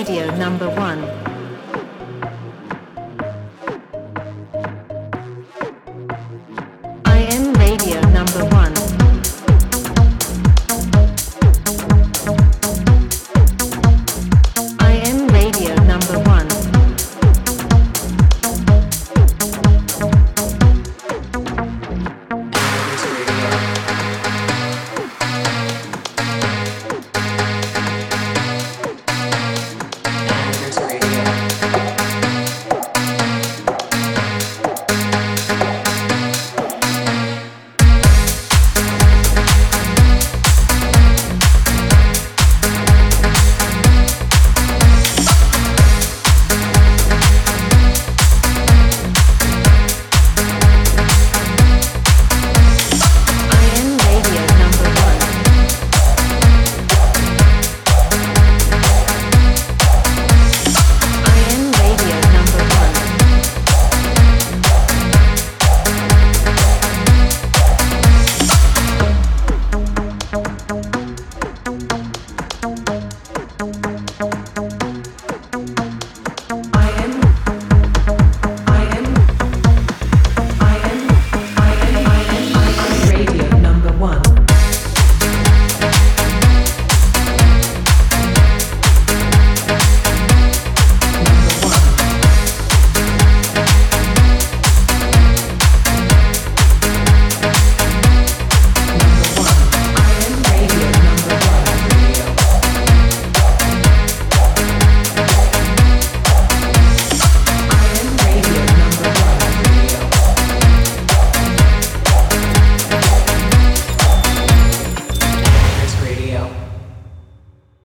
Radio number one.